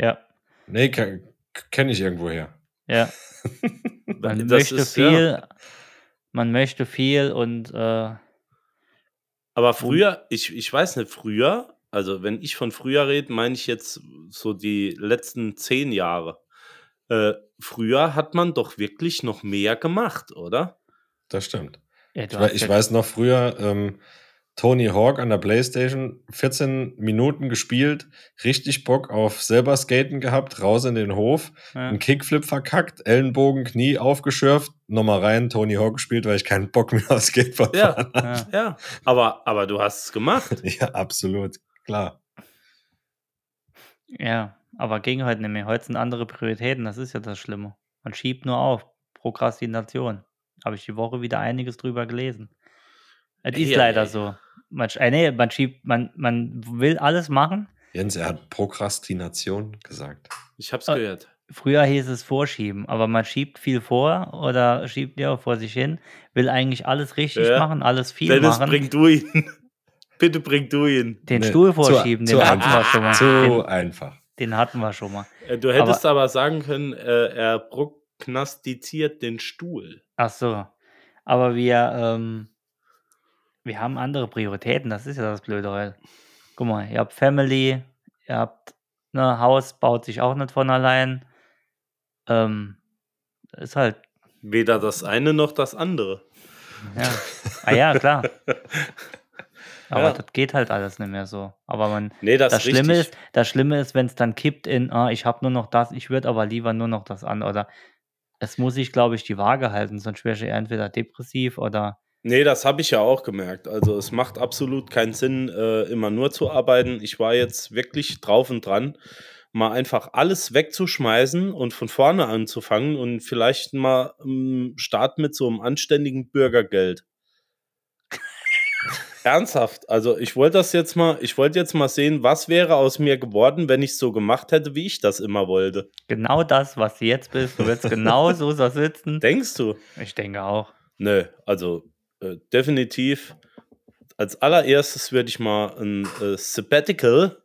Ja, Nee, kenne ich irgendwo her. ja. Man Das möchte ist, ja. Man möchte viel und äh, Aber früher, ich, ich weiß nicht, früher, also wenn ich von früher rede, meine ich jetzt so die letzten zehn Jahre. Äh, früher hat man doch wirklich noch mehr gemacht, oder? Das stimmt. ja, Ich, ich ja- weiß noch früher, ähm, Tony Hawk an der Playstation, 14 Minuten gespielt, richtig Bock auf selber Skaten gehabt, raus in den Hof, ja. einen Kickflip verkackt, Ellenbogen, Knie aufgeschürft, nochmal rein, Tony Hawk gespielt, weil ich keinen Bock mehr auf Skateboard Ja. Ja. Ja, aber, aber du hast es gemacht. Ja, absolut, klar. Ja, aber ging heute nicht mehr. Heute sind andere Prioritäten, das ist ja das Schlimme. Man schiebt nur auf. Prokrastination. Habe ich die Woche wieder einiges drüber gelesen. Es ist Ei, ei, leider ei. so. Man, äh, nee, man schiebt, man, man will alles machen. Jens, er hat Prokrastination gesagt. Ich hab's Äh, gehört. Früher hieß es Vorschieben, aber man schiebt viel vor oder schiebt ja vor sich hin, will eigentlich alles richtig Ja. machen, alles viel Dennis, machen. bring du ihn. Bitte bring du ihn. den Nee, Stuhl zu- vorschieben, zu den hatten einfach. wir schon mal. Zu Den, einfach. den hatten wir schon mal. Äh, Du hättest aber, sagen können, äh, er prognostiziert den Stuhl. Ach so. Aber wir, ähm, wir haben andere Prioritäten, das ist ja das Blöde. Weil, guck mal, ihr habt Family, ihr habt, ne, Haus baut sich auch nicht von allein. Ähm, ist halt, Weder das eine noch das andere. ja. Ah ja, klar. Aber Ja. das geht halt alles nicht mehr so. Aber man, Nee, das, das, Schlimme richtig. ist, das Schlimme ist, wenn es dann kippt in, ah, ich habe nur noch das, ich würde aber lieber nur noch das an. Oder es muss sich, glaube ich, die Waage halten, sonst wäre ich entweder depressiv oder Nee, das habe ich ja auch gemerkt. Also es macht absolut keinen Sinn, äh, immer nur zu arbeiten. Ich war jetzt wirklich drauf und dran, mal einfach alles wegzuschmeißen und von vorne anzufangen und vielleicht mal ähm, starten mit so einem anständigen Bürgergeld. Ernsthaft, also ich wollte das jetzt mal, ich wollte jetzt mal sehen, was wäre aus mir geworden, wenn ich so gemacht hätte, wie ich das immer wollte. genau das, was du jetzt bist. Du wirst genau so da sitzen. Denkst du? Ich denke auch. Nö, also äh, definitiv. Als allererstes würde ich mal ein äh, Sabbatical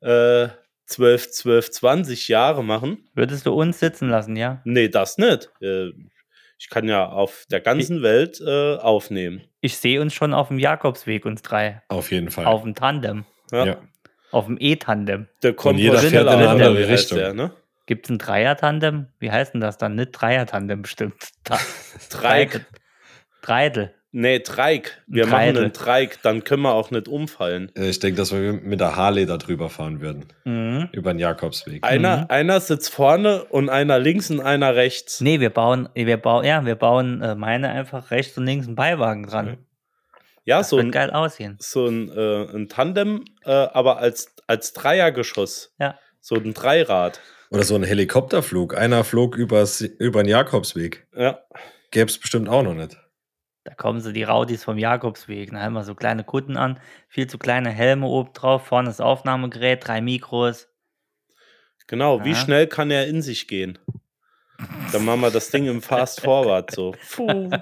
äh, 12, 12, 20 Jahre machen. Würdest du uns sitzen lassen, ja? Nee, das nicht. Äh, ich kann ja auf der ganzen Welt äh, aufnehmen. Ich sehe uns schon auf dem Jakobsweg, uns drei. Auf jeden Fall. Auf dem Tandem. Ja. ja. Auf dem E-Tandem. Der kommt jeder fährt in eine an, andere wie heißt Richtung. Der, ne? Gibt es ein Dreier-Tandem? Wie heißt denn das dann? Nicht Dreier-Tandem bestimmt. Dreieck. Dreidel. Nee, Dreieck. Wir Ein machen einen Dreieck, dann können wir auch nicht umfallen. Äh, Ich denke, dass wir mit der Harley da drüber fahren würden. Mhm. Über den Jakobsweg. Einer, Mhm. einer sitzt vorne und einer links und einer rechts. Nee, wir bauen, wir bauen, ja, wir bauen äh, meine einfach rechts und links einen Beiwagen dran. Ja, Das so wird ein, geil aussehen. so ein, äh, ein Tandem, äh, aber als, als Dreiergeschoss. Ja. So ein Dreirad. Oder so ein Helikopterflug. Einer flog übers, über den Jakobsweg. Ja. Gäbe es bestimmt auch noch nicht. Da kommen sie, die Raudis vom Jakobsweg. Da haben wir so kleine Kutten an, viel zu kleine Helme oben drauf, vorne das Aufnahmegerät, drei Mikros. Genau, wie Ja. schnell kann er in sich gehen? Dann machen wir das Ding im Fast Forward so. Puh.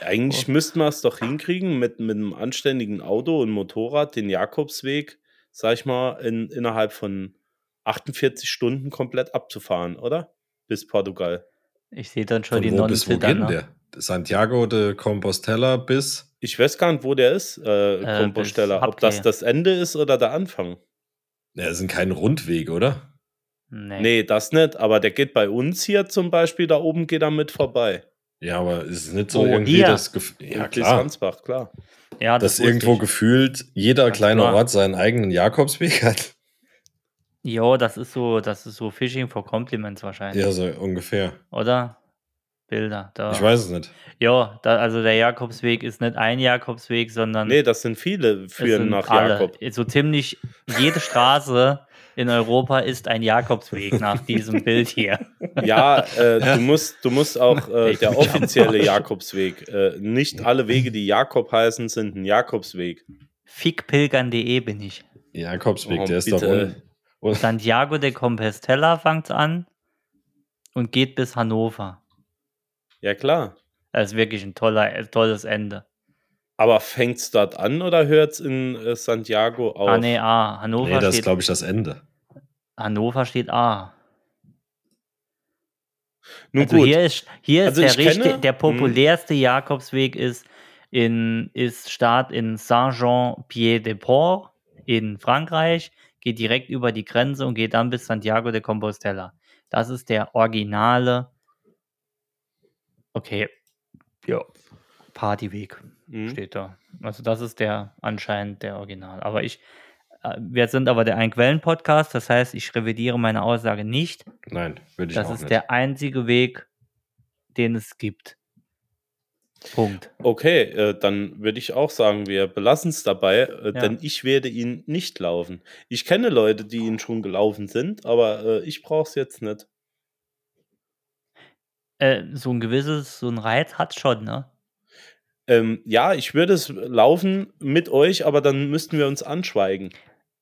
Eigentlich müssten wir es doch hinkriegen, mit, mit einem anständigen Auto und Motorrad den Jakobsweg, sag ich mal, in, innerhalb von 48 Stunden komplett abzufahren, oder? Bis Portugal. Ich sehe dann schon Von die wo Nonnen bis wo zittern. geht Ne? der? Santiago de Compostela bis. Ich weiß gar nicht, wo der ist, äh, Äh, Compostela. Ob das das Ende ist oder der Anfang. Ja, das sind kein Rundweg, oder? Nee. Nee, das nicht. Aber der geht bei uns hier zum Beispiel, da oben geht er mit vorbei. Ja, aber es ist nicht so Oh, irgendwie hier. das Gefühl. Ja, klar. Ansbach, klar. Ja, Dass wusste irgendwo ich. gefühlt jeder Ganz kleine klar. Ort seinen eigenen Jakobsweg hat. Jo, das ist so, das ist so Fishing for Compliments wahrscheinlich. Ja, so ungefähr. Oder? Bilder. Da. Ich weiß es nicht. Ja, da, also der Jakobsweg ist nicht ein Jakobsweg, sondern Nee, das sind viele führen sind nach alle. Jakob. So ziemlich jede Straße in Europa ist ein Jakobsweg nach diesem Bild hier. Ja, äh, du musst, du musst auch äh, der offizielle. Jakobsweg. Äh, nicht alle Wege, die Jakob heißen, sind ein Jakobsweg. Fickpilgern.de bin ich. Jakobsweg, Oh, der ist bitte. doch un un Santiago de Compostela fängt an und geht bis Hannover. Ja, klar. Das ist wirklich ein toller, tolles Ende. Aber fängt es dort an oder hört es in äh, Santiago auf? Ah, nee, A. Hannover Nee, das ist, glaube ich, das Ende. Hannover steht A. Nun also gut. hier ist, hier Also ist der, richtig, kenne- der hm. populärste Jakobsweg ist in ist Start in Saint-Jean-Pied-de-Port in Frankreich, geht direkt über die Grenze und geht dann bis Santiago de Compostela. Das ist der originale Okay. Ja. Partyweg Mhm. steht da. Also das ist der anscheinend der Original. Aber ich äh, wir sind aber der Ein-Quellen-Podcast, das heißt, ich revidiere meine Aussage nicht. Nein, würde ich Das auch ist nicht. der einzige Weg, den es gibt. Punkt. Okay, äh, dann würde ich auch sagen, wir belassen es dabei, äh, Ja. denn ich werde ihn nicht laufen. Ich kenne Leute, die ihn schon gelaufen sind, aber äh, ich brauche es jetzt nicht. Äh, so ein gewisses, so ein Reiz hat schon, ne? Ähm, ja, ich würde es laufen mit euch, aber dann müssten wir uns anschweigen.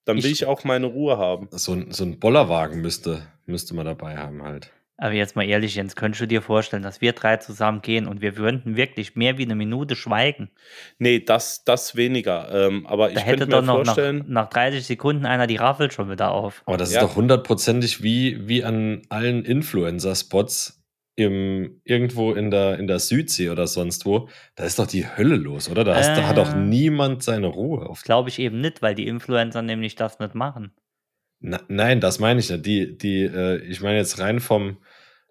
Dann will Ich- ich auch meine Ruhe haben. So ein, so ein Bollerwagen müsste, müsste man dabei haben halt. Aber jetzt mal ehrlich, Jens, könntest du dir vorstellen, dass wir drei zusammen gehen und wir würden wirklich mehr wie eine Minute schweigen? Nee, das, das weniger. Ähm, aber Da ich hätte könnte doch mir noch nach, vorstellen, nach 30 Sekunden einer die Raffel schon wieder auf. Aber das Ja. ist doch hundertprozentig wie, wie an allen Influencer-Spots im, irgendwo in der, in der Südsee oder sonst wo. Da ist doch die Hölle los, oder? Da, hast, da hat doch Äh. niemand seine Ruhe. Auf Glaube ich eben nicht, weil die Influencer nämlich das nicht machen. Na, nein, das meine ich nicht. Die, die, äh, ich meine jetzt rein vom,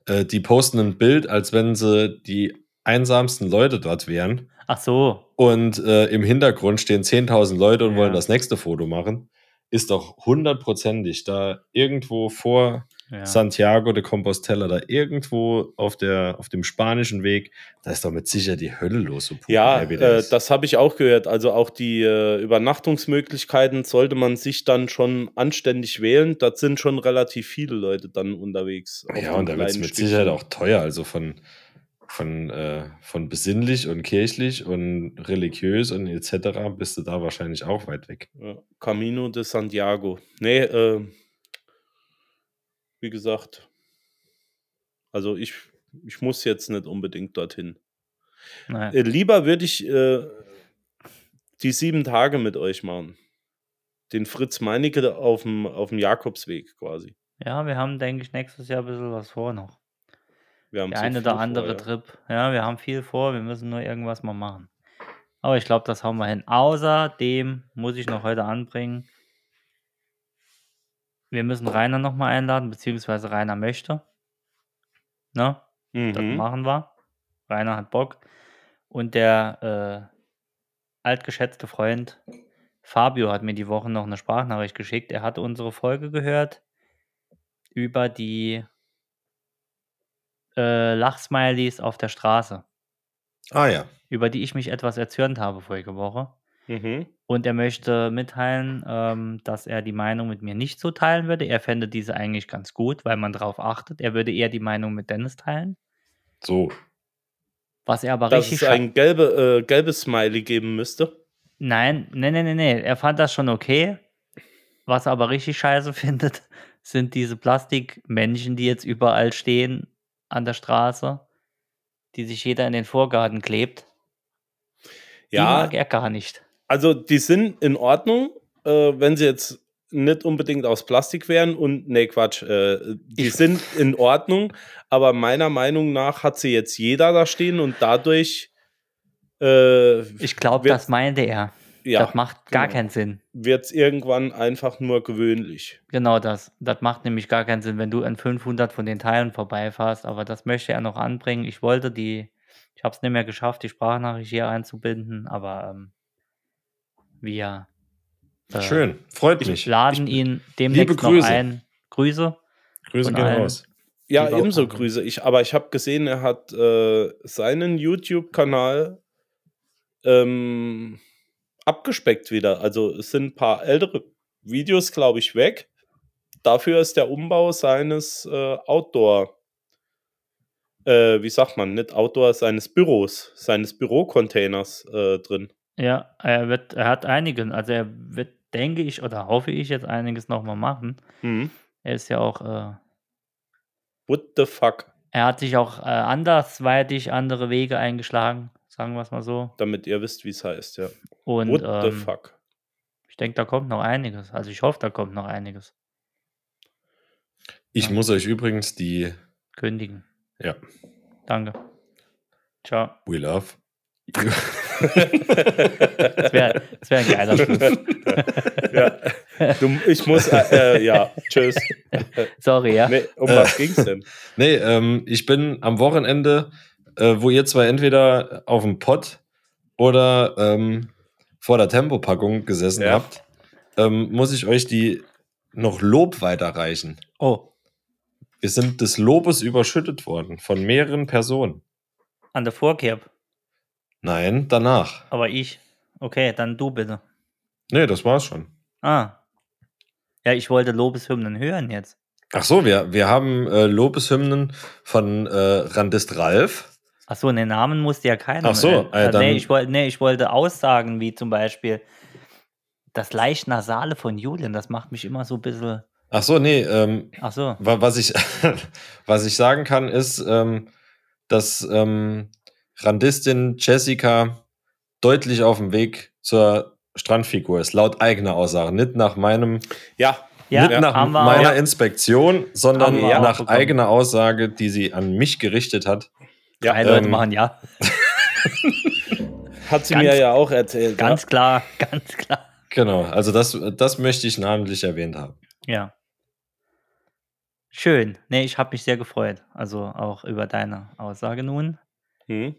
äh, die posten ein Bild, als wenn sie die einsamsten Leute dort wären. Ach so, Und äh, im Hintergrund stehen 10.000 Leute und Ja. wollen das nächste Foto machen. Ist doch hundertprozentig da irgendwo vor ja. Santiago de Compostela, da irgendwo auf, der, auf dem spanischen Weg, da ist doch mit sicher die Hölle los. So ja, äh, das habe ich auch gehört. Also auch die äh, Übernachtungsmöglichkeiten sollte man sich dann schon anständig wählen. Da sind schon relativ viele Leute dann unterwegs. ja, und da wird es mit Stückchen. Sicherheit auch teuer. Also von, von, äh, von besinnlich und kirchlich und religiös und etc. bist du da wahrscheinlich auch weit weg. Ja, Camino de Santiago. Nee, äh, wie gesagt, also ich, ich muss jetzt nicht unbedingt dorthin. Naja. Äh, lieber würde ich äh, die sieben Tage mit euch machen. Den Fritz Meinecke auf dem, auf dem Jakobsweg quasi. ja, wir haben, denke ich, nächstes Jahr ein bisschen was vor noch. Wir haben Der so eine oder andere vor, ja. Trip. Ja, wir haben viel vor, wir müssen nur irgendwas mal machen. Aber ich glaube, das hauen wir hin. Außerdem muss ich noch heute anbringen, wir müssen Rainer nochmal einladen, beziehungsweise Rainer möchte. Ne? Das Mhm. machen wir. Rainer hat Bock. Und der äh, altgeschätzte Freund Fabio hat mir die Woche noch eine Sprachnachricht geschickt. Er hatte unsere Folge gehört über die äh, Lachsmileys auf der Straße, Ah ja. über die ich mich etwas erzürnt habe vorige Woche. Mhm. Und er möchte mitteilen, ähm, dass er die Meinung mit mir nicht so teilen würde. Er fände diese eigentlich ganz gut, weil man darauf achtet. Er würde eher die Meinung mit Dennis teilen. So. Was er aber dass richtig es scha- ein gelbe, äh, gelbes Smiley geben müsste. Nein, nee, nee, nee, nee. Er fand das schon okay. Was er aber richtig scheiße findet, sind diese Plastikmännchen, die jetzt überall stehen an der Straße, die sich jeder in den Vorgarten klebt. Die Ja, mag er gar nicht. Also die sind in Ordnung, äh, wenn sie jetzt nicht unbedingt aus Plastik wären und nee, Quatsch, äh, die Ich- sind in Ordnung, aber meiner Meinung nach hat sie jetzt jeder da stehen und dadurch äh, Ich glaube, das meinte er. ja, das macht gar genau. keinen Sinn. wird es irgendwann einfach nur gewöhnlich. Genau das. Das macht nämlich gar keinen Sinn, wenn du an 500 von den Teilen vorbeifährst. Aber das möchte er noch anbringen. Ich wollte die, ich habe es nicht mehr geschafft, die Sprachnachricht hier einzubinden, aber ähm, wir äh, Schön, freut mich. laden ihn demnächst Liebe noch Grüße. ein. Grüße. Grüße gehen allen. raus. Ja, ebenso. Grüße. Ich, aber ich habe gesehen, er hat äh, seinen YouTube-Kanal ähm, abgespeckt wieder. Also es sind ein paar ältere Videos, glaube ich, weg. Dafür ist der Umbau seines äh, Outdoor, äh, wie sagt man, nicht Outdoor, seines Büros, seines Bürocontainers äh, drin. Ja, er wird, er hat einigen, also er wird, denke ich, oder hoffe ich jetzt einiges nochmal machen. Hm. Er ist ja auch, äh, What the fuck? er hat sich auch äh, andersweitig andere Wege eingeschlagen, sagen wir es mal so. Damit ihr wisst, wie es heißt, ja. Und What the ähm, fuck? ich denke, da kommt noch einiges. Also ich hoffe, da kommt noch einiges. Ich Ja. muss euch übrigens die Kündigen. Ja. Danke. Ciao. We Love. Das wäre wär ein geiler Schluss. ja. Du, ich muss, äh, äh, ja, tschüss. Sorry, ja. Nee, um Äh. was ging's denn? Nee, ähm, ich bin am Wochenende, äh, wo ihr zwar entweder auf dem Pott oder ähm, vor der Tempopackung gesessen Ja. habt, ähm, muss ich euch die noch Lob weiterreichen. Oh, Wir sind des Lobes überschüttet worden von mehreren Personen. an der Vorkerb. Nein, danach. Aber ich. Okay, dann du bitte. Nee, das war's schon. Ah. Ja, ich wollte Lobeshymnen hören jetzt. Ach so, wir, wir haben äh, Lobeshymnen von äh, Randist Ralf. Achso, den Namen musste ja keiner. Ach so, äh, dann- nee, ich wollte, nee, ich wollte Aussagen wie zum Beispiel das leicht Nasale von Julian. Das macht mich immer so ein bisschen. Ach so, nee, ähm, Ach so. Wa- Was ich, was ich sagen kann, ist, ähm, dass ähm, Randistin Jessica deutlich auf dem Weg zur Strandfigur ist, laut eigener Aussage. Nicht nach meinem, Ja, Ja, nicht nach meiner auch. Inspektion, sondern nach bekommen. eigener Aussage, die sie an mich gerichtet hat. ja Drei Leute ähm, machen ja. hat sie ganz- mir ja auch erzählt. Ganz klar, ganz klar. Genau, also das, das möchte ich namentlich erwähnt haben. Ja. Schön. Nee, ich habe mich sehr gefreut. Also auch über deine Aussage nun. ja. Hm?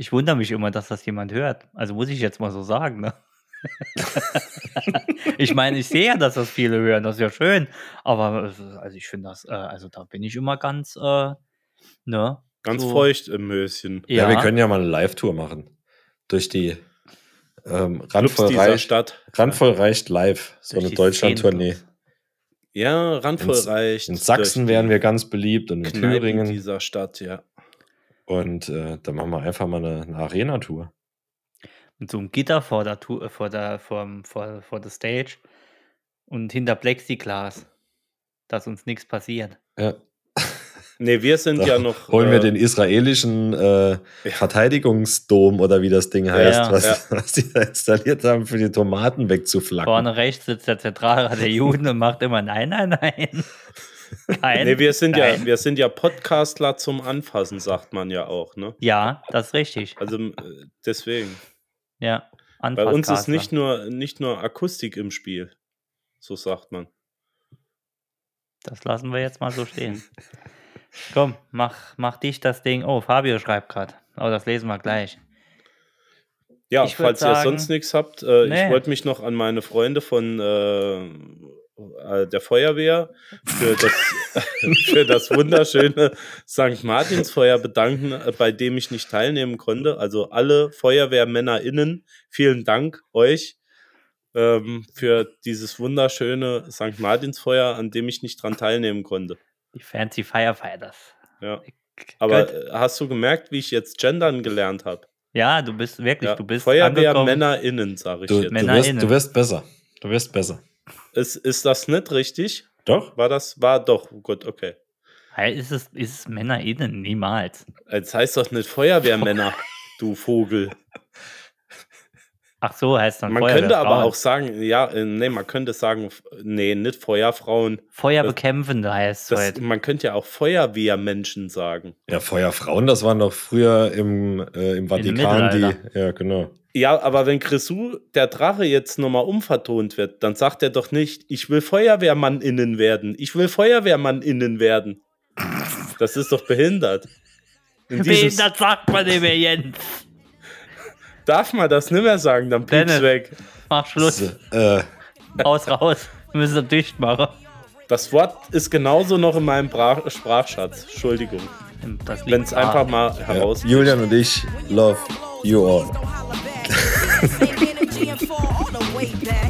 Ich wundere mich immer, dass das jemand hört. Also muss ich jetzt mal so sagen, ne? ich meine, ich sehe ja, dass das viele hören, das ist ja schön. Aber ist- also ich finde das, äh, also da bin ich immer ganz, äh, ne? Ganz so, feucht im Möschen. Ja, Ja, wir können ja mal eine Live-Tour machen. Durch die ähm, Randvoll, reicht, Stadt. Randvoll reicht live. So Durch eine Deutschland-Tournee. Ja, randvoll In- reicht. In Sachsen wären wir ganz beliebt und in Kneipen Thüringen. dieser Stadt, ja. Und äh, dann machen wir einfach mal eine, eine Arena-Tour. Mit so einem Gitter vor der, Tu- äh, vor der, vor, vor, vor der Stage und hinter Plexiglas, dass uns nichts passiert. Ja. Nee, wir sind Da ja noch. Holen wir äh, den israelischen äh, Verteidigungsdom oder wie das Ding heißt, Ja, was, ja. was die da installiert haben, für die Tomaten wegzuflacken. Vorne rechts sitzt der Zentralrat der Juden und macht immer nein, nein, nein. Kein, Nee, wir sind ja, nein. wir sind ja Podcastler zum Anfassen, sagt man ja auch, ne? Ja, das ist richtig. Also äh, deswegen. Ja. Bei uns ist nicht nur, nicht nur Akustik im Spiel. So sagt man. Das lassen wir jetzt mal so stehen. Komm, mach, mach dich das Ding. Oh, Fabio schreibt gerade. Oh, das lesen wir gleich. Ja, falls ihr sagen- sonst nichts habt, äh, Nee. ich wollte mich noch an meine Freunde von äh, der Feuerwehr für das, für das wunderschöne St. Martinsfeuer bedanken, äh, bei dem ich nicht teilnehmen konnte. Also alle FeuerwehrmännerInnen, vielen Dank euch ähm, für dieses wunderschöne St. Martinsfeuer, an dem ich nicht dran teilnehmen konnte. Die Fancy Firefighters. Ja. Aber äh, hast du gemerkt, wie ich jetzt gendern gelernt habe? Ja, du bist wirklich, Ja, du bist Feuerwehr angekommen. MännerInnen, sage ich Du, jetzt. du, wirst, du wirst besser. Du wirst besser. Ist, ist das nicht richtig? Doch? War das, war doch, gut, okay. Hey, Ist es, ist es MännerInnen? Niemals. Jetzt heißt doch nicht Feuerwehrmänner, du Vogel. Ach so, heißt dann Man könnte aber auch sagen, ja, äh, nee, man könnte sagen, nee, nicht Feuerfrauen. Feuerbekämpfende heißt es Das, heute. man könnte ja auch Feuerwehrmenschen sagen. Ja, Feuerfrauen, das waren doch früher im, äh, im Vatikan die. Ja, genau. Ja, aber wenn Grisou, der Drache, jetzt nochmal umvertont wird, dann sagt er doch nicht, ich will Feuerwehrmann-Innen werden. Ich will Feuerwehrmann-Innen werden. Das ist doch behindert. In Behindert sagt man dem Jens. Darf man das nicht mehr sagen, dann Dennis. weg. Mach Schluss. So, äh, Raus, raus. Wir müssen dicht machen. Das Wort ist genauso noch in meinem Bra Sprachschatz. Entschuldigung. Das Wenn es einfach mal ja. heraus. Julian und ich love you all. Same energy and fall all the way back.